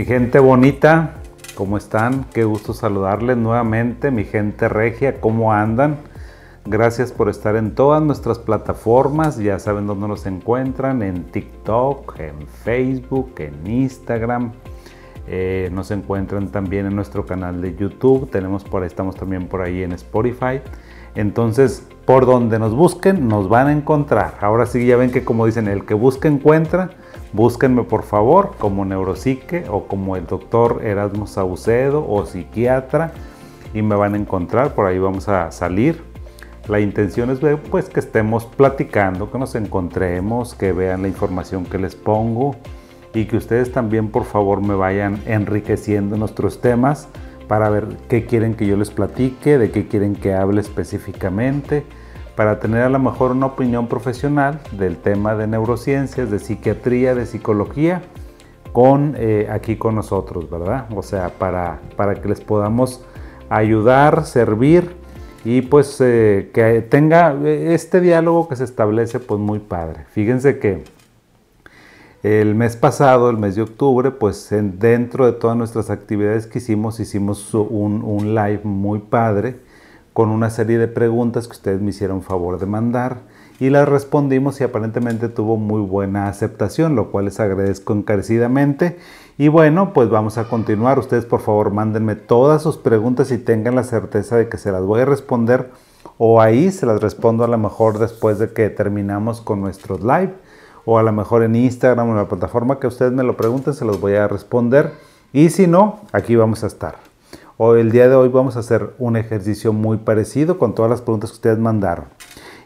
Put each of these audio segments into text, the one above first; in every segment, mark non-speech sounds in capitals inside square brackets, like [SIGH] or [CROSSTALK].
Mi gente bonita, ¿cómo están? Qué gusto saludarles nuevamente, mi gente regia, ¿cómo andan? Gracias por estar en todas nuestras plataformas, ya saben dónde nos encuentran, en TikTok, en Facebook, en Instagram. Eh, nos encuentran también en nuestro canal de YouTube, tenemos por ahí, estamos también por ahí en Spotify. Entonces, por donde nos busquen, nos van a encontrar. Ahora sí, ya ven que como dicen, el que busca encuentra. Búsquenme por favor como neuropsique o como el doctor Erasmo Saucedo o psiquiatra y me van a encontrar, por ahí vamos a salir. La intención es pues que estemos platicando, que nos encontremos, que vean la información que les pongo y que ustedes también por favor me vayan enriqueciendo nuestros temas para ver qué quieren que yo les platique, de qué quieren que hable específicamente para tener a lo mejor una opinión profesional del tema de neurociencias, de psiquiatría, de psicología, con eh, aquí con nosotros, ¿verdad? O sea, para, para que les podamos ayudar, servir y pues eh, que tenga este diálogo que se establece pues muy padre. Fíjense que el mes pasado, el mes de octubre, pues dentro de todas nuestras actividades que hicimos, hicimos un live muy padre con una serie de preguntas que ustedes me hicieron favor de mandar y las respondimos y aparentemente tuvo muy buena aceptación, lo cual les agradezco encarecidamente. Y bueno, pues vamos a continuar. Ustedes por favor mándenme todas sus preguntas y tengan la certeza de que se las voy a responder o ahí se las respondo a lo mejor después de que terminamos con nuestros live o a lo mejor en Instagram o en la plataforma que ustedes me lo pregunten se los voy a responder y si no, aquí vamos a estar. Hoy, el día de hoy vamos a hacer un ejercicio muy parecido con todas las preguntas que ustedes mandaron.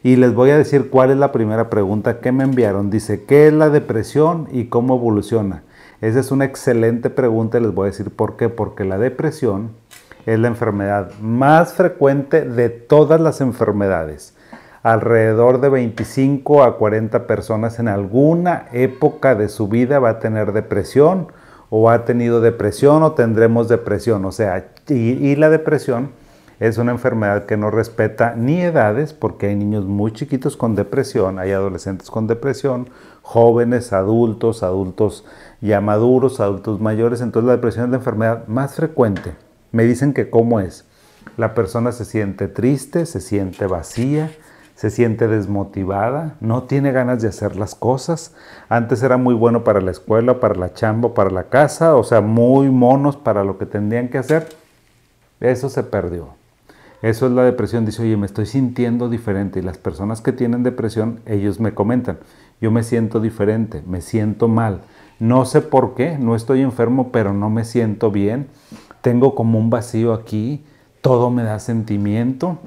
Y les voy a decir cuál es la primera pregunta que me enviaron. Dice, ¿qué es la depresión y cómo evoluciona? Esa es una excelente pregunta y les voy a decir por qué. Porque la depresión es la enfermedad más frecuente de todas las enfermedades. Alrededor de 25 a 40 personas en alguna época de su vida va a tener depresión o ha tenido depresión o tendremos depresión. O sea, y, la depresión es una enfermedad que no respeta ni edades, porque hay niños muy chiquitos con depresión, hay adolescentes con depresión, jóvenes, adultos, adultos ya maduros, adultos mayores. Entonces la depresión es la enfermedad más frecuente. Me dicen que cómo es. La persona se siente triste, se siente vacía, se siente desmotivada, no tiene ganas de hacer las cosas. Antes era muy bueno para la escuela, para la chamba, para la casa, o sea, muy monos para lo que tendrían que hacer. Eso se perdió. Eso es la depresión. Dice, oye, me estoy sintiendo diferente. Y las personas que tienen depresión, ellos me comentan, yo me siento diferente, me siento mal. No sé por qué, no estoy enfermo, pero no me siento bien. Tengo como un vacío aquí, todo me da sentimiento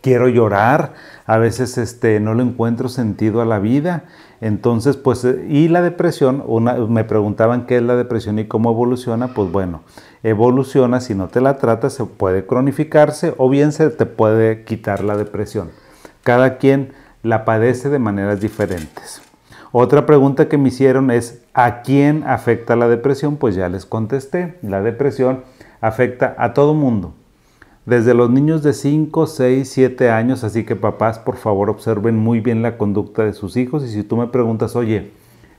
quiero llorar, a veces este, no le encuentro sentido a la vida. Entonces, pues, eh, y la depresión, me preguntaban qué es la depresión y cómo evoluciona, pues bueno, evoluciona, si no te la tratas, se puede cronificarse o bien se te puede quitar la depresión. Cada quien la padece de maneras diferentes. Otra pregunta que me hicieron es, ¿a quién afecta la depresión? Pues ya les contesté, la depresión afecta a todo mundo desde los niños de 5, 6, 7 años, así que papás, por favor, observen muy bien la conducta de sus hijos y si tú me preguntas, oye,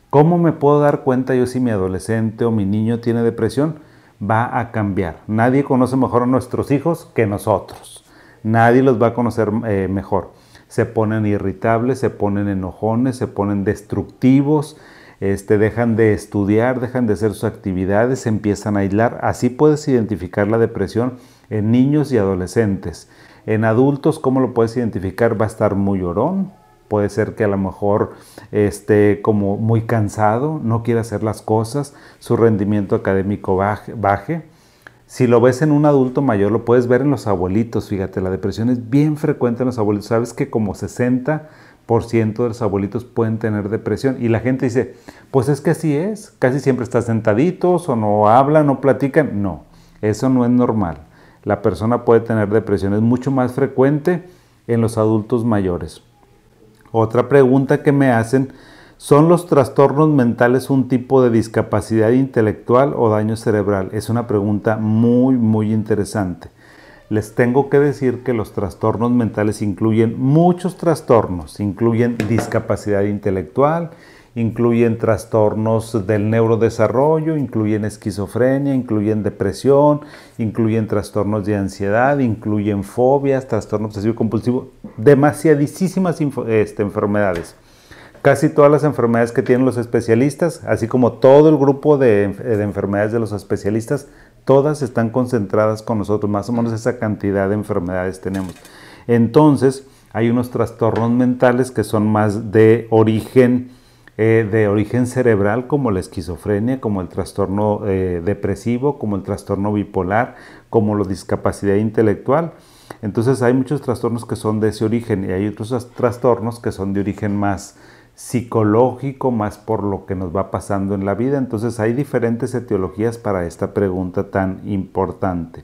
¿cómo me puedo dar cuenta yo si mi adolescente o mi niño tiene depresión? Va a cambiar. Nadie conoce mejor a nuestros hijos que nosotros. Nadie los va a conocer eh, mejor. Se ponen irritables, se ponen enojones, se ponen destructivos, este, dejan de estudiar, dejan de hacer sus actividades, se empiezan a aislar. Así puedes identificar la depresión en niños y adolescentes. En adultos, ¿cómo lo puedes identificar? Va a estar muy llorón, puede ser que a lo mejor esté como muy cansado, no quiere hacer las cosas, su rendimiento académico baje. Si lo ves en un adulto mayor, lo puedes ver en los abuelitos, fíjate, la depresión es bien frecuente en los abuelitos. Sabes que como 60% de los abuelitos pueden tener depresión y la gente dice, pues es que así es, casi siempre están sentaditos o no hablan, no platican. No, eso no es normal la persona puede tener depresión. Es mucho más frecuente en los adultos mayores. Otra pregunta que me hacen, ¿son los trastornos mentales un tipo de discapacidad intelectual o daño cerebral? Es una pregunta muy, muy interesante. Les tengo que decir que los trastornos mentales incluyen muchos trastornos, incluyen discapacidad intelectual, incluyen trastornos del neurodesarrollo, incluyen esquizofrenia, incluyen depresión, incluyen trastornos de ansiedad, incluyen fobias, trastorno obsesivo compulsivo, demasiadísimas este, enfermedades. Casi todas las enfermedades que tienen los especialistas, así como todo el grupo de, de enfermedades de los especialistas, todas están concentradas con nosotros, más o menos esa cantidad de enfermedades tenemos. Entonces, hay unos trastornos mentales que son más de origen eh, de origen cerebral como la esquizofrenia, como el trastorno eh, depresivo, como el trastorno bipolar, como la discapacidad intelectual. Entonces hay muchos trastornos que son de ese origen y hay otros trastornos que son de origen más psicológico, más por lo que nos va pasando en la vida. Entonces hay diferentes etiologías para esta pregunta tan importante.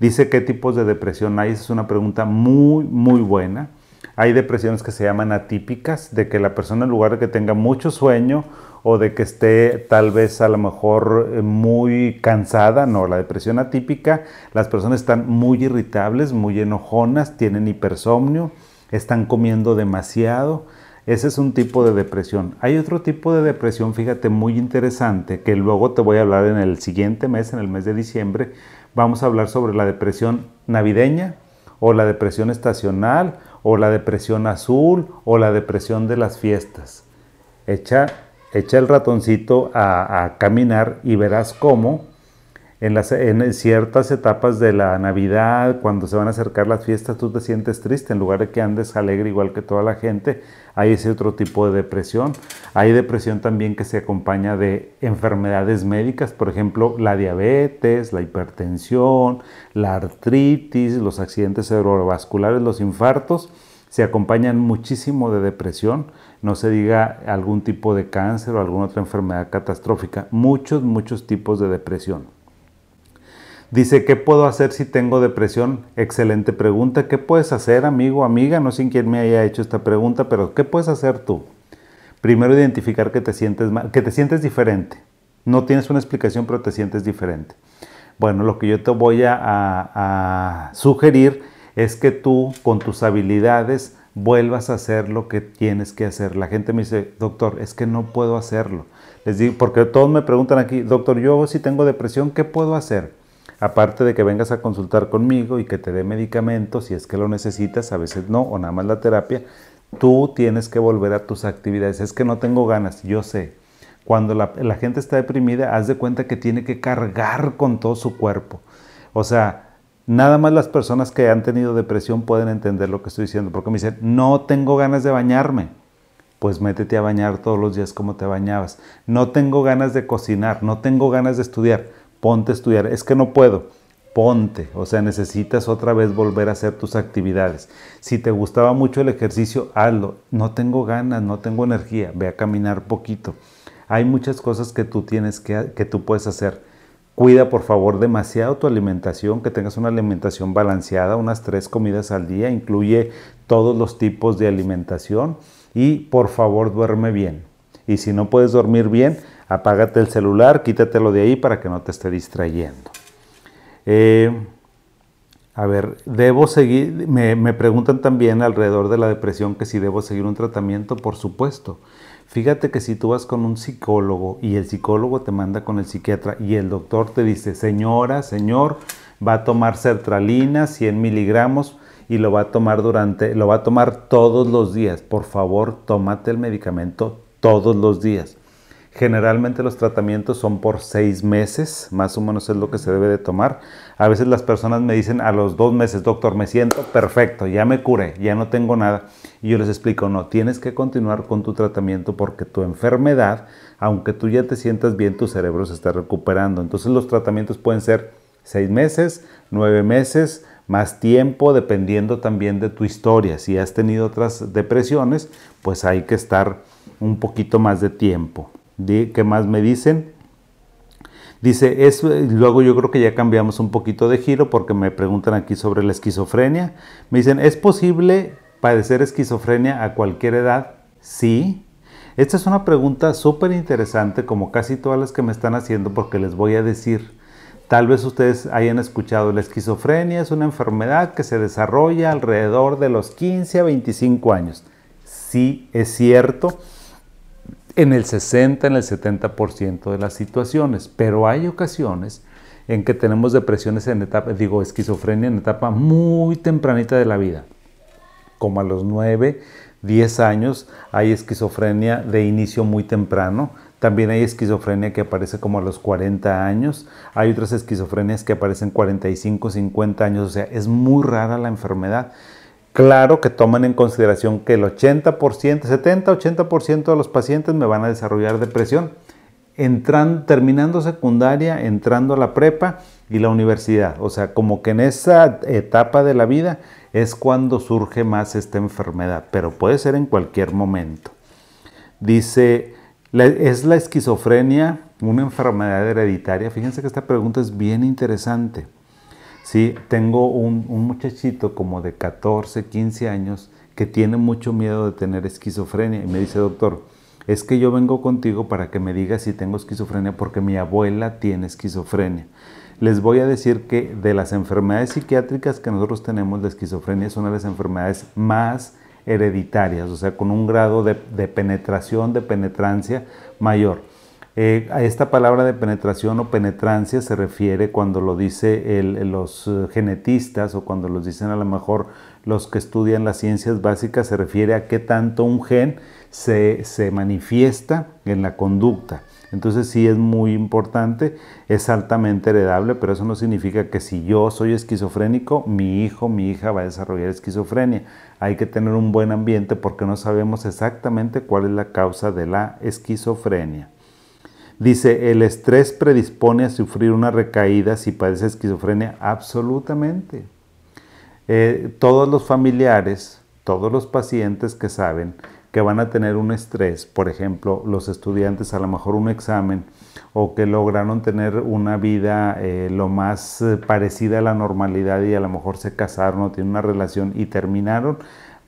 Dice qué tipos de depresión hay, es una pregunta muy, muy buena. Hay depresiones que se llaman atípicas, de que la persona en lugar de que tenga mucho sueño o de que esté tal vez a lo mejor eh, muy cansada, no, la depresión atípica, las personas están muy irritables, muy enojonas, tienen hipersomnio, están comiendo demasiado. Ese es un tipo de depresión. Hay otro tipo de depresión, fíjate, muy interesante, que luego te voy a hablar en el siguiente mes, en el mes de diciembre. Vamos a hablar sobre la depresión navideña o la depresión estacional o la depresión azul o la depresión de las fiestas. Echa, echa el ratoncito a, a caminar y verás cómo en, ciertas etapas de la Navidad, cuando se van a acercar las fiestas, tú te sientes triste. En lugar de que andes alegre igual que toda la gente, hay ese otro tipo de depresión. Hay depresión también que se acompaña de enfermedades médicas, por ejemplo, la diabetes, la hipertensión, la artritis, los accidentes cerebrovasculares, los infartos. Se acompañan muchísimo de depresión, no se diga algún tipo de cáncer o alguna otra enfermedad catastrófica, muchos, muchos tipos de depresión. Dice, ¿qué puedo hacer si tengo depresión? Excelente pregunta. ¿Qué puedes hacer, amigo, amiga? No sé quién me haya hecho esta pregunta, pero ¿qué puedes hacer tú? Primero, identificar que te sientes mal, que te sientes diferente. No tienes una explicación, pero te sientes diferente. Bueno, lo que yo te voy a, a sugerir es que tú, con tus habilidades, vuelvas a hacer lo que tienes que hacer. La gente me dice, doctor, es que no puedo hacerlo. Les digo, porque todos me preguntan aquí, doctor, yo si tengo depresión, ¿qué puedo hacer? Aparte de que vengas a consultar conmigo y que te dé medicamentos, si es que lo necesitas, a veces no, o nada más la terapia, tú tienes que volver a tus actividades. Es que no tengo ganas, yo sé. Cuando la, gente está deprimida, haz de cuenta que tiene que cargar con todo su cuerpo. O sea, nada más las personas que han tenido depresión pueden entender lo que estoy diciendo, porque me dicen, no tengo ganas de bañarme. Pues métete a bañar todos los días como te bañabas. No tengo ganas de cocinar, no tengo ganas de estudiar ponte a estudiar, es que no puedo, ponte, o sea, necesitas otra vez volver a hacer tus actividades. Si te gustaba mucho el ejercicio, hazlo. No tengo ganas, no tengo energía, ve a caminar poquito. Hay muchas cosas que tú tienes que, que tú puedes hacer. Cuida por favor demasiado tu alimentación, que tengas una alimentación balanceada, unas tres comidas al día, incluye todos los tipos de alimentación y por favor duerme bien. Y si no puedes dormir bien, apágate el celular, quítatelo de ahí para que no te esté distrayendo. Eh, a ver, debo seguir, me, preguntan también alrededor de la depresión que si debo seguir un tratamiento, por supuesto. Fíjate que si tú vas con un psicólogo y el psicólogo te manda con el psiquiatra y el doctor te dice, señora, señor, va a tomar sertralina, 100 miligramos y lo va a tomar durante, lo va a tomar todos los días. Por favor, tómate el medicamento todos los días. Generalmente los tratamientos son por seis meses, más o menos es lo que se debe de tomar. A veces las personas me dicen a los dos meses, doctor, me siento perfecto, ya me curé, ya no tengo nada. Y yo les explico, no, tienes que continuar con tu tratamiento porque tu enfermedad, aunque tú ya te sientas bien, tu cerebro se está recuperando. Entonces los tratamientos pueden ser seis meses, nueve meses, más tiempo, dependiendo también de tu historia. Si has tenido otras depresiones, pues hay que estar un poquito más de tiempo. ¿Qué más me dicen? Dice, es, luego yo creo que ya cambiamos un poquito de giro porque me preguntan aquí sobre la esquizofrenia. Me dicen, ¿es posible padecer esquizofrenia a cualquier edad? Sí. Esta es una pregunta súper interesante como casi todas las que me están haciendo porque les voy a decir, tal vez ustedes hayan escuchado, la esquizofrenia es una enfermedad que se desarrolla alrededor de los 15 a 25 años. Sí, es cierto en el 60, en el 70% de las situaciones, pero hay ocasiones en que tenemos depresiones en etapa, digo, esquizofrenia en etapa muy tempranita de la vida, como a los 9, 10 años hay esquizofrenia de inicio muy temprano, también hay esquizofrenia que aparece como a los 40 años, hay otras esquizofrenias que aparecen 45, 50 años, o sea, es muy rara la enfermedad. Claro que toman en consideración que el 80%, 70, 80% de los pacientes me van a desarrollar depresión, terminando secundaria, entrando a la prepa y la universidad. O sea, como que en esa etapa de la vida es cuando surge más esta enfermedad, pero puede ser en cualquier momento. Dice, ¿es la esquizofrenia una enfermedad hereditaria? Fíjense que esta pregunta es bien interesante. Sí, tengo un, muchachito como de 14, 15 años que tiene mucho miedo de tener esquizofrenia y me dice, doctor, es que yo vengo contigo para que me digas si tengo esquizofrenia porque mi abuela tiene esquizofrenia. Les voy a decir que de las enfermedades psiquiátricas que nosotros tenemos, la esquizofrenia es una de las enfermedades más hereditarias, o sea, con un grado de, de penetración, de penetrancia mayor. Eh, a esta palabra de penetración o penetrancia se refiere cuando lo dicen los eh, genetistas o cuando los dicen a lo mejor los que estudian las ciencias básicas, se refiere a qué tanto un gen se, se manifiesta en la conducta. Entonces sí es muy importante, es altamente heredable, pero eso no significa que si yo soy esquizofrénico, mi hijo, mi hija va a desarrollar esquizofrenia. Hay que tener un buen ambiente porque no sabemos exactamente cuál es la causa de la esquizofrenia. Dice, ¿el estrés predispone a sufrir una recaída si padece esquizofrenia? Absolutamente. Eh, todos los familiares, todos los pacientes que saben que van a tener un estrés, por ejemplo, los estudiantes a lo mejor un examen o que lograron tener una vida eh, lo más eh, parecida a la normalidad y a lo mejor se casaron o tienen una relación y terminaron,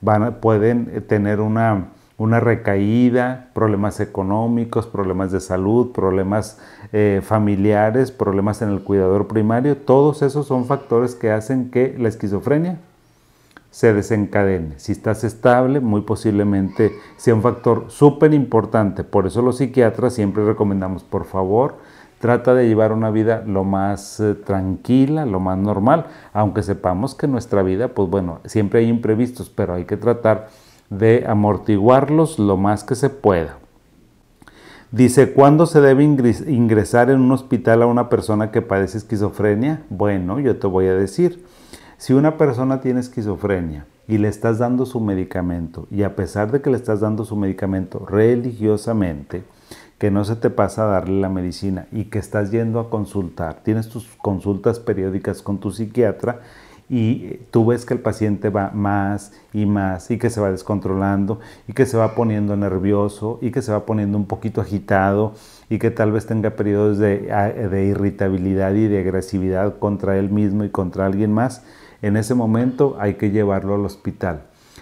van pueden tener una una recaída, problemas económicos, problemas de salud, problemas eh, familiares, problemas en el cuidador primario, todos esos son factores que hacen que la esquizofrenia se desencadene. Si estás estable, muy posiblemente sea un factor súper importante. Por eso los psiquiatras siempre recomendamos, por favor, trata de llevar una vida lo más eh, tranquila, lo más normal, aunque sepamos que nuestra vida, pues bueno, siempre hay imprevistos, pero hay que tratar de amortiguarlos lo más que se pueda. Dice, ¿cuándo se debe ingresar en un hospital a una persona que padece esquizofrenia? Bueno, yo te voy a decir, si una persona tiene esquizofrenia y le estás dando su medicamento, y a pesar de que le estás dando su medicamento religiosamente, que no se te pasa a darle la medicina y que estás yendo a consultar, tienes tus consultas periódicas con tu psiquiatra y tú ves que el paciente va más y más y que se va descontrolando y que se va poniendo nervioso y que se va poniendo un poquito agitado y que tal vez tenga periodos de, de irritabilidad y de agresividad contra él mismo y contra alguien más, en ese momento hay que llevarlo al hospital.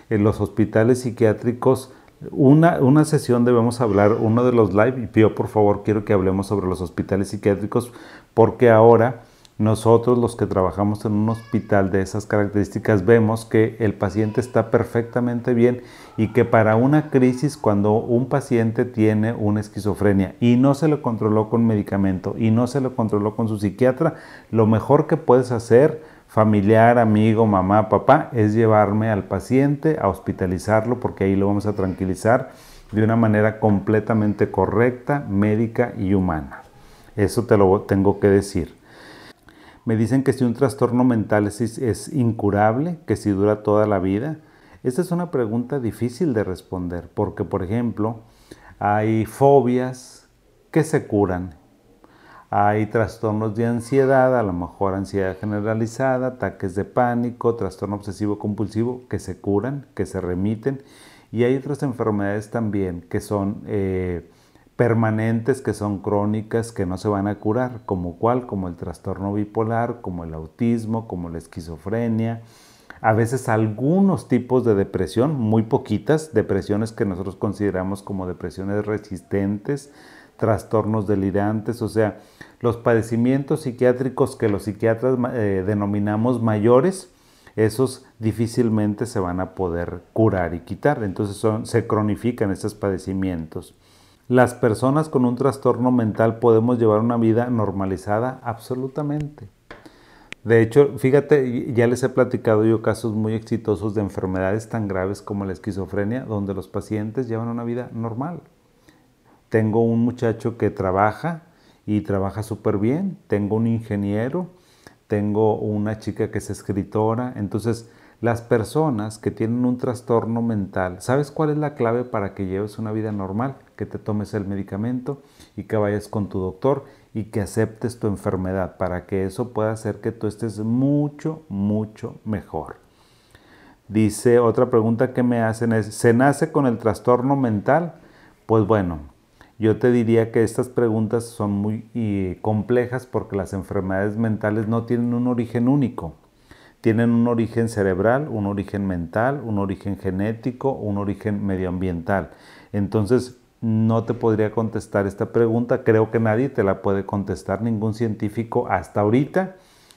En los hospitales psiquiátricos, una, una, sesión debemos hablar, uno de los live, y yo por favor quiero que hablemos sobre los hospitales psiquiátricos, porque ahora nosotros los que trabajamos en un hospital de esas características vemos que el paciente está perfectamente bien y que para una crisis cuando un paciente tiene una esquizofrenia y no se lo controló con medicamento y no se lo controló con su psiquiatra, lo mejor que puedes hacer familiar, amigo, mamá, papá, es llevarme al paciente a hospitalizarlo porque ahí lo vamos a tranquilizar de una manera completamente correcta, médica y humana. Eso te lo tengo que decir. Me dicen que si un trastorno mental es, incurable, que si dura toda la vida. Esta es una pregunta difícil de responder porque, por ejemplo, hay fobias que se curan. Hay trastornos de ansiedad, a lo mejor ansiedad generalizada, ataques de pánico, trastorno obsesivo compulsivo que se curan, que se remiten. Y hay otras enfermedades también que son eh, permanentes que son crónicas que no se van a curar, como cuál, como el trastorno bipolar, como el autismo, como la esquizofrenia, a veces algunos tipos de depresión, muy poquitas, depresiones que nosotros consideramos como depresiones resistentes, trastornos delirantes, o sea, los padecimientos psiquiátricos que los psiquiatras eh, denominamos mayores, esos difícilmente se van a poder curar y quitar, entonces son, se cronifican estos padecimientos. ¿Las personas con un trastorno mental podemos llevar una vida normalizada? Absolutamente. De hecho, fíjate, ya les he platicado yo casos muy exitosos de enfermedades tan graves como la esquizofrenia, donde los pacientes llevan una vida normal. Tengo un muchacho que trabaja y trabaja súper bien, tengo un ingeniero, tengo una chica que es escritora, entonces las personas que tienen un trastorno mental, ¿sabes cuál es la clave para que lleves una vida normal? Que te tomes el medicamento y que vayas con tu doctor y que aceptes tu enfermedad para que eso pueda hacer que tú estés mucho, mucho mejor. Dice otra pregunta que me hacen es, ¿se nace con el trastorno mental? Pues bueno, yo te diría que estas preguntas son muy complejas porque las enfermedades mentales no tienen un origen único tienen un origen cerebral, un origen mental, un origen genético, un origen medioambiental. Entonces, no te podría contestar esta pregunta, creo que nadie te la puede contestar, ningún científico hasta ahorita,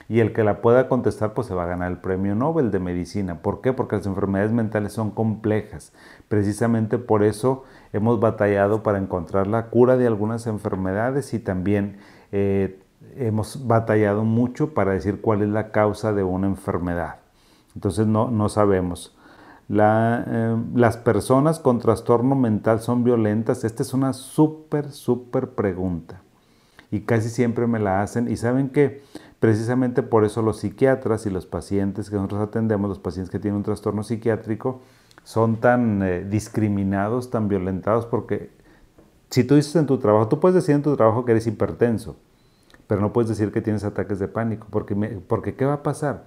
y el que la pueda contestar pues se va a ganar el premio Nobel de medicina. ¿Por qué? Porque las enfermedades mentales son complejas. Precisamente por eso hemos batallado para encontrar la cura de algunas enfermedades y también eh, hemos batallado mucho para decir cuál es la causa de una enfermedad. Entonces no, no sabemos. Eh, las personas con trastorno mental son violentas. Esta es una súper, súper pregunta. Y casi siempre me la hacen. Y saben que precisamente por eso los psiquiatras y los pacientes que nosotros atendemos, los pacientes que tienen un trastorno psiquiátrico, son tan eh, discriminados, tan violentados, porque si tú dices en tu trabajo, tú puedes decir en tu trabajo que eres hipertenso, pero no puedes decir que tienes ataques de pánico, porque, porque ¿qué va a pasar?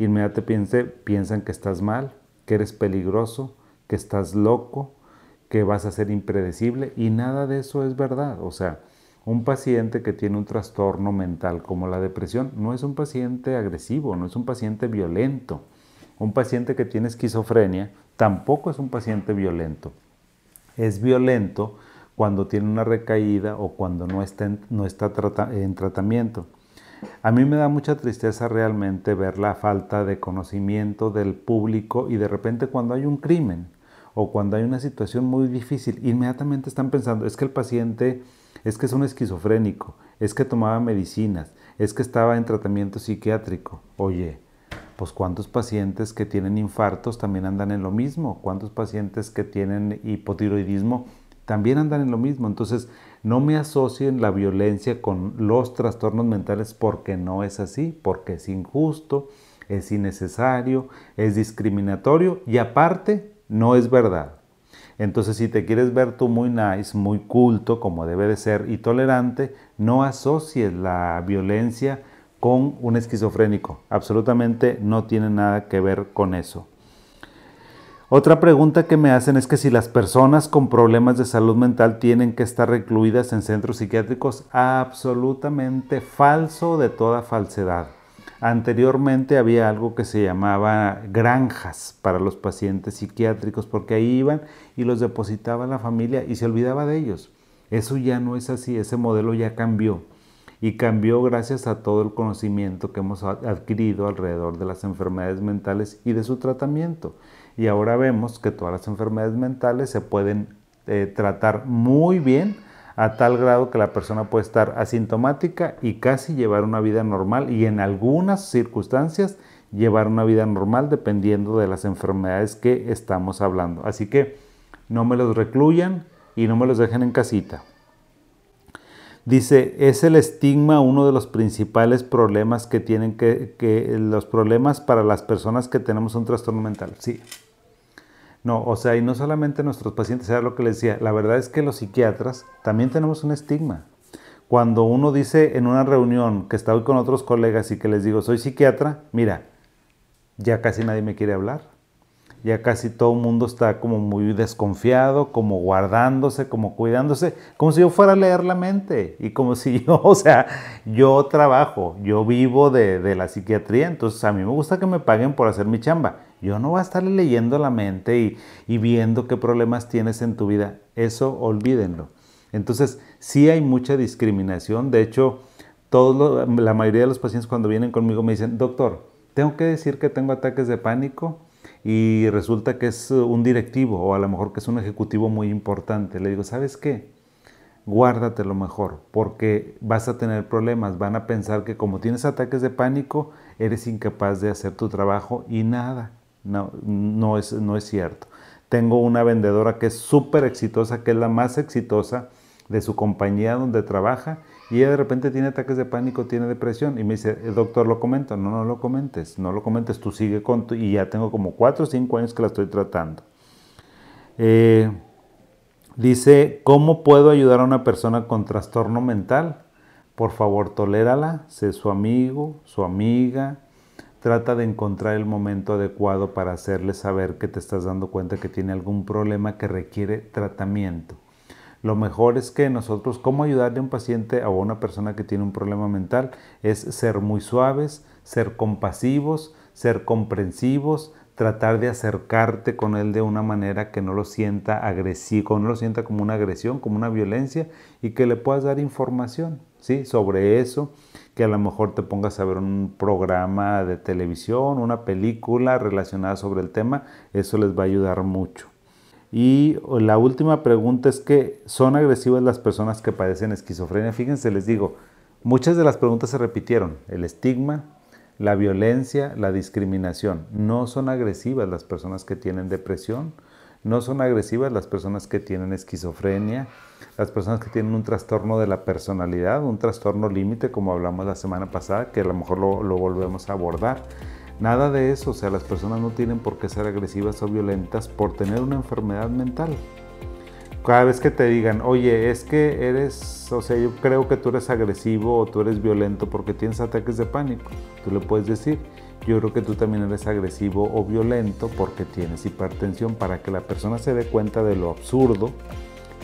Inmediatamente piensan que estás mal, que eres peligroso, que estás loco, que vas a ser impredecible y nada de eso es verdad. O sea, un paciente que tiene un trastorno mental como la depresión no es un paciente agresivo, no es un paciente violento. Un paciente que tiene esquizofrenia tampoco es un paciente violento. Es violento cuando tiene una recaída o cuando no está en, no está en tratamiento. A mí me da mucha tristeza realmente ver la falta de conocimiento del público y de repente cuando hay un crimen o cuando hay una situación muy difícil, inmediatamente están pensando, es que el paciente es que es un esquizofrénico, es que tomaba medicinas, es que estaba en tratamiento psiquiátrico. Oye, pues cuántos pacientes que tienen infartos también andan en lo mismo, cuántos pacientes que tienen hipotiroidismo también andan en lo mismo. Entonces, no me asocien la violencia con los trastornos mentales porque no es así, porque es injusto, es innecesario, es discriminatorio y aparte no es verdad. Entonces, si te quieres ver tú muy nice, muy culto, como debe de ser, y tolerante, no asocies la violencia con un esquizofrénico. Absolutamente no tiene nada que ver con eso. Otra pregunta que me hacen es que si las personas con problemas de salud mental tienen que estar recluidas en centros psiquiátricos, absolutamente falso de toda falsedad. Anteriormente había algo que se llamaba granjas para los pacientes psiquiátricos porque ahí iban y los depositaba la familia y se olvidaba de ellos. Eso ya no es así, ese modelo ya cambió y cambió gracias a todo el conocimiento que hemos adquirido alrededor de las enfermedades mentales y de su tratamiento. Y ahora vemos que todas las enfermedades mentales se pueden eh, tratar muy bien a tal grado que la persona puede estar asintomática y casi llevar una vida normal y en algunas circunstancias llevar una vida normal dependiendo de las enfermedades que estamos hablando. Así que no me los recluyan y no me los dejen en casita. Dice, es el estigma uno de los principales problemas que tienen que, que los problemas para las personas que tenemos un trastorno mental. Sí, no, o sea, y no solamente nuestros pacientes, era lo que les decía, la verdad es que los psiquiatras también tenemos un estigma. Cuando uno dice en una reunión que estoy con otros colegas y que les digo, soy psiquiatra, mira, ya casi nadie me quiere hablar. Ya casi todo el mundo está como muy desconfiado, como guardándose, como cuidándose, como si yo fuera a leer la mente y como si yo, [LAUGHS] o sea, yo trabajo, yo vivo de, de la psiquiatría, entonces a mí me gusta que me paguen por hacer mi chamba yo no voy a estarle leyendo la mente y, viendo qué problemas tienes en tu vida. Eso olvídenlo. Entonces, sí hay mucha discriminación. De hecho, la mayoría de los pacientes cuando vienen conmigo me dicen, doctor, tengo que decir que tengo ataques de pánico y resulta que es un directivo o a lo mejor que es un ejecutivo muy importante. Le digo, ¿sabes qué? guárdatelo mejor, porque vas a tener problemas. Van a pensar que como tienes ataques de pánico, eres incapaz de hacer tu trabajo y nada. No, no, es, no es cierto. Tengo una vendedora que es súper exitosa, que es la más exitosa de su compañía donde trabaja y ella de repente tiene ataques de pánico, tiene depresión y me dice, el doctor, ¿lo comento? No, no lo comentes, no lo comentes, tú sigue con tu... y ya tengo como 4 o 5 años que la estoy tratando. Eh, dice, ¿cómo puedo ayudar a una persona con trastorno mental? Por favor, tolérala, sé su amigo, su amiga, trata de encontrar el momento adecuado para hacerle saber que te estás dando cuenta que tiene algún problema que requiere tratamiento. Lo mejor es que nosotros, ¿cómo ayudarle a un paciente o a una persona que tiene un problema mental? Es ser muy suaves, ser compasivos, ser comprensivos, tratar de acercarte con él de una manera que no lo sienta agresivo, no lo sienta como una agresión, como una violencia y que le puedas dar información, ¿sí? Sobre eso, que a lo mejor te pongas a ver un programa de televisión, una película relacionada sobre el tema, eso les va a ayudar mucho. Y la última pregunta es que son agresivas las personas que padecen esquizofrenia. Fíjense, les digo, muchas de las preguntas se repitieron. El estigma, la violencia, la discriminación. No son agresivas las personas que tienen depresión, no son agresivas las personas que tienen esquizofrenia, las personas que tienen un trastorno de la personalidad, un trastorno límite, como hablamos la semana pasada, que a lo mejor lo, volvemos a abordar. Nada de eso, o sea, las personas no tienen por qué ser agresivas o violentas por tener una enfermedad mental. Cada vez que te digan, oye, es que eres, o sea, yo creo que tú eres agresivo o tú eres violento porque tienes ataques de pánico, tú le puedes decir, yo creo que tú también eres agresivo o violento porque tienes hipertensión para que la persona se dé cuenta de lo absurdo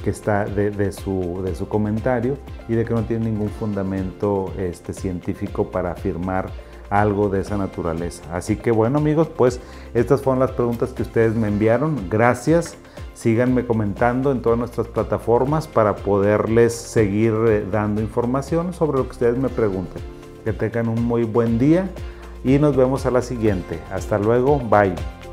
que está de, su, de su comentario y de que no tiene ningún fundamento este, científico para afirmar algo de esa naturaleza. Así que bueno amigos, pues estas fueron las preguntas que ustedes me enviaron. Gracias. Síganme comentando en todas nuestras plataformas para poderles seguir eh, dando información sobre lo que ustedes me pregunten. Que tengan un muy buen día y nos vemos a la siguiente. Hasta luego. Bye.